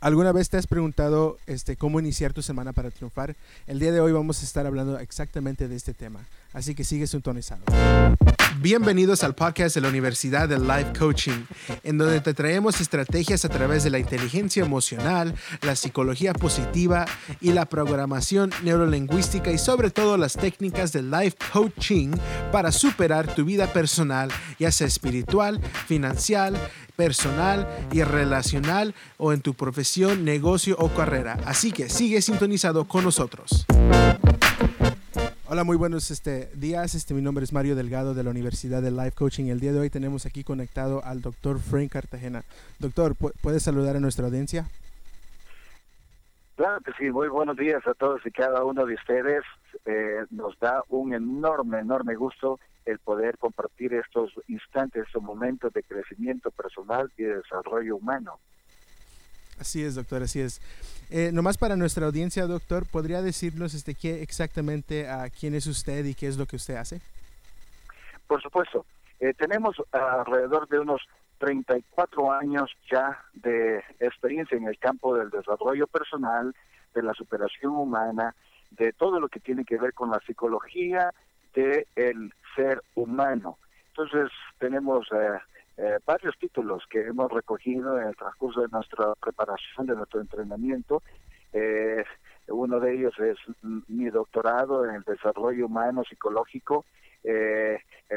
¿Alguna vez te has preguntado este, cómo iniciar tu semana para triunfar? El día de hoy vamos a estar hablando exactamente de este tema, así que sigue sintonizado. Bienvenidos al podcast de la Universidad de Life Coaching, en donde te traemos estrategias a través de la inteligencia emocional, la psicología positiva y la programación neurolingüística y sobre todo las técnicas de life coaching para superar tu vida personal, ya sea espiritual, financiera, personal y relacional o en tu profesión, negocio o carrera. Así que sigue sintonizado con nosotros. Hola, muy buenos este, días. Este, mi nombre es Mario Delgado de la Universidad de Life Coaching. El día de hoy tenemos aquí conectado al doctor Frank Cartagena. Doctor, ¿puedes saludar a nuestra audiencia? Claro que sí, muy buenos días a todos y cada uno de ustedes. Eh, nos da un enorme, enorme gusto el poder compartir estos instantes, estos momentos de crecimiento personal y de desarrollo humano. Así es, doctor, así es. Eh, nomás para nuestra audiencia, doctor, ¿podría decirnos este, qué exactamente a quién es usted y qué es lo que usted hace? Por supuesto. Eh, tenemos alrededor de unos 34 años ya de experiencia en el campo del desarrollo personal, de la superación humana, de todo lo que tiene que ver con la psicología del el ser humano. Entonces tenemos eh, eh, varios títulos que hemos recogido en el transcurso de nuestra preparación, de nuestro entrenamiento. Eh, uno de ellos es mi doctorado en el desarrollo humano psicológico,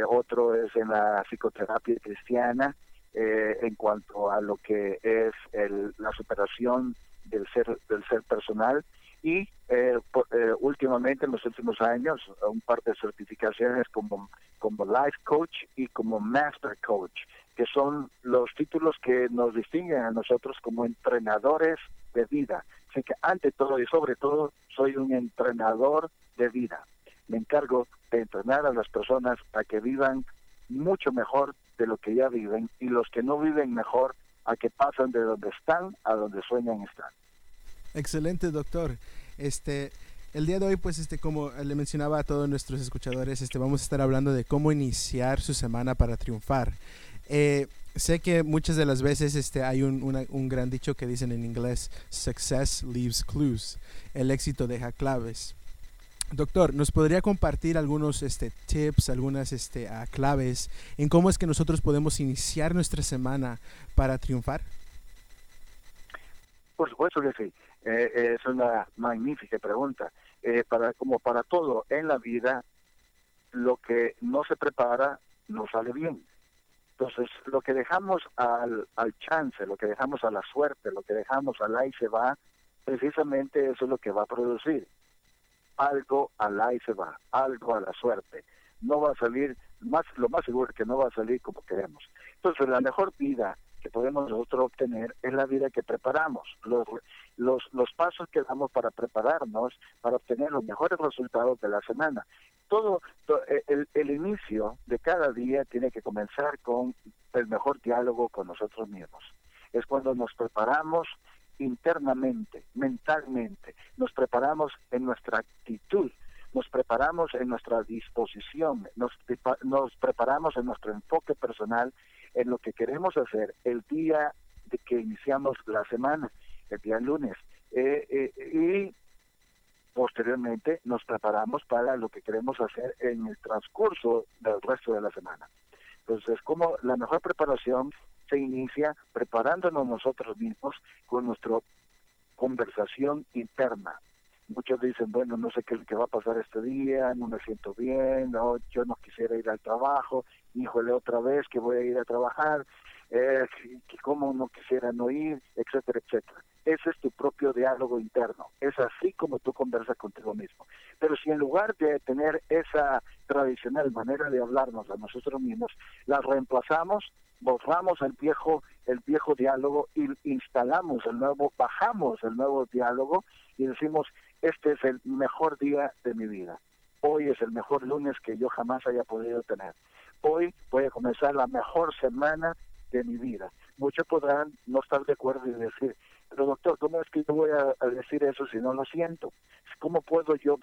otro es en la psicoterapia cristiana, en cuanto a lo que es el, la superación del ser del ser personal y eh, eh, últimamente en los últimos años un par de certificaciones como, como Life Coach y como Master Coach, que son los títulos que nos distinguen a nosotros como entrenadores de vida. Así que ante todo y sobre todo soy un entrenador de vida. Me encargo de entrenar a las personas a que vivan mucho mejor de lo que ya viven y los que no viven mejor a que pasen de donde están a donde sueñan estar. Excelente, doctor. Este, el día de hoy, pues, este, como le mencionaba a todos nuestros escuchadores, este, vamos a estar hablando de cómo iniciar su semana para triunfar. Eh, sé que muchas de las veces este, hay un, un, gran dicho que dicen en inglés, success leaves clues, el éxito deja claves. Doctor, ¿nos podría compartir algunos este, tips, algunas este, uh, claves en cómo es que nosotros podemos iniciar nuestra semana para triunfar? Por supuesto que. Eh, es una magnífica pregunta. Eh, para como para todo en la vida, lo que no se prepara no sale bien. Entonces, lo que dejamos al, al chance, lo que dejamos a la suerte, lo que dejamos al ahí se va, precisamente eso es lo que va a producir. Algo al ahí se va, algo a la suerte. No va a salir, más lo más seguro es que no va a salir como queremos. Entonces, la mejor vida que podemos nosotros obtener es la vida que preparamos, los, los, los pasos que damos para prepararnos, para obtener los mejores resultados de la semana. Todo, eh, el, el inicio de cada día tiene que comenzar con el mejor diálogo con nosotros mismos. Es cuando nos preparamos internamente, mentalmente, nos preparamos en nuestra actitud, nos preparamos en nuestra disposición, nos, nos preparamos en nuestro enfoque personal en lo que queremos hacer el día de que iniciamos la semana, el día lunes. Eh, eh, y posteriormente nos preparamos para lo que queremos hacer en el transcurso del resto de la semana. Entonces, como la mejor preparación se inicia preparándonos nosotros mismos con nuestra conversación interna. Muchos dicen, bueno, no sé qué, qué va a pasar este día, no me siento bien, no, yo no quisiera ir al trabajo, híjole, otra vez que voy a ir a trabajar, eh, que como no quisiera no ir, etcétera, etcétera. Ese es tu propio diálogo interno. Es así como tú conversas contigo mismo. Pero si en lugar de tener esa tradicional manera de hablarnos a nosotros mismos, la reemplazamos, borramos el viejo, el viejo diálogo y instalamos el nuevo, bajamos el nuevo diálogo y decimos, este es el mejor día de mi vida. Hoy es el mejor lunes que yo jamás haya podido tener hoy voy a comenzar la mejor semana de mi vida. Muchos podrán no estar de acuerdo y decir, pero doctor, ¿cómo es que yo voy a, decir eso si no lo siento? ¿Cómo puedo yo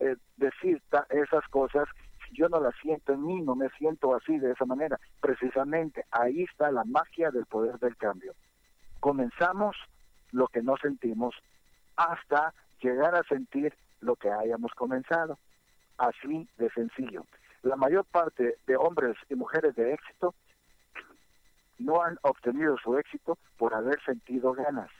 eh, decir esas cosas si yo no las siento en mí, no me siento así de esa manera? Precisamente ahí está la magia del poder del cambio. Comenzamos lo que no sentimos hasta llegar a sentir lo que hayamos comenzado. Así de sencillo. La mayor parte de hombres y mujeres de éxito no han obtenido su éxito por haber sentido ganas,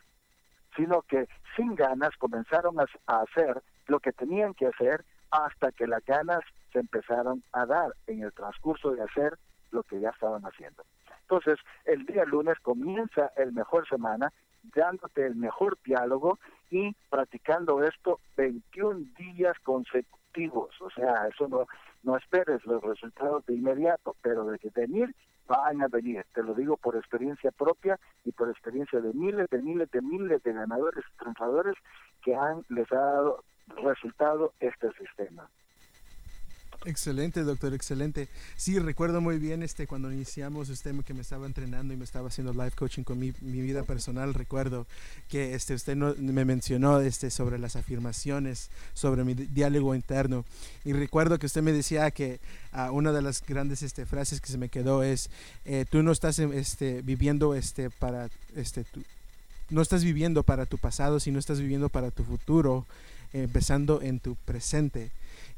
sino que sin ganas comenzaron a, hacer lo que tenían que hacer hasta que las ganas se empezaron a dar en el transcurso de hacer lo que ya estaban haciendo. Entonces, el día lunes comienza el mejor semana dándote el mejor diálogo y practicando esto 21 días consecutivos. O sea, eso no, no esperes los resultados de inmediato, pero de que venir, van a venir. Te lo digo por experiencia propia y por experiencia de miles, de miles, de miles de ganadores y triunfadores que han, les ha dado resultado este sistema. Excelente, doctor, excelente. Sí, recuerdo muy bien este cuando iniciamos usted que me estaba entrenando y me estaba haciendo life coaching con mi, mi vida personal. Recuerdo que este usted no, me mencionó este sobre las afirmaciones, sobre mi diálogo interno y recuerdo que usted me decía que uh, una de las grandes este, frases que se me quedó es eh, tú no estás este viviendo este para este tú, no estás viviendo para tu pasado, sino estás viviendo para tu futuro, empezando en tu presente.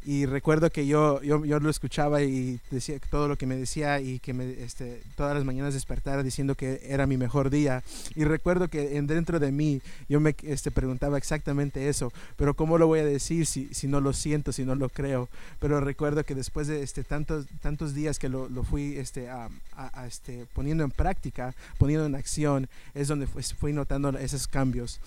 Y recuerdo que yo, yo, yo, lo escuchaba y decía todo lo que me decía y que me, este, todas las mañanas despertara diciendo que era mi mejor día. Y recuerdo que en, dentro de mí yo me este, preguntaba exactamente eso, pero ¿cómo lo voy a decir si, si no lo siento, si no lo creo? Pero recuerdo que después de este, tantos, tantos días que lo, lo fui este, a, a, este, poniendo en práctica, poniendo en acción, es donde fui notando esos cambios.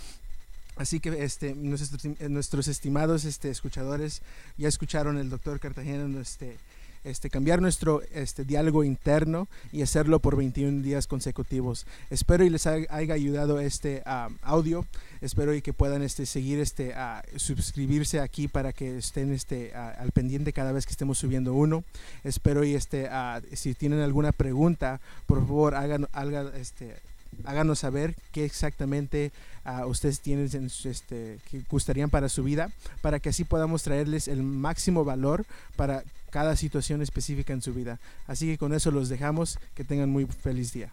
Así que este, nuestros, estimados este, escuchadores ya escucharon el doctor Cartagena este, este, cambiar nuestro este, diálogo interno y hacerlo por 21 días consecutivos. Espero y les haya, ayudado este audio. Espero y que puedan este, seguir, este, suscribirse aquí para que estén este, al pendiente cada vez que estemos subiendo uno. Espero y este, si tienen alguna pregunta, por favor hagan, hagan este, háganos saber qué exactamente uh, ustedes tienen en este, que gustarían para su vida, para que así podamos traerles el máximo valor para cada situación específica en su vida. Así que con eso los dejamos. Que tengan muy feliz día.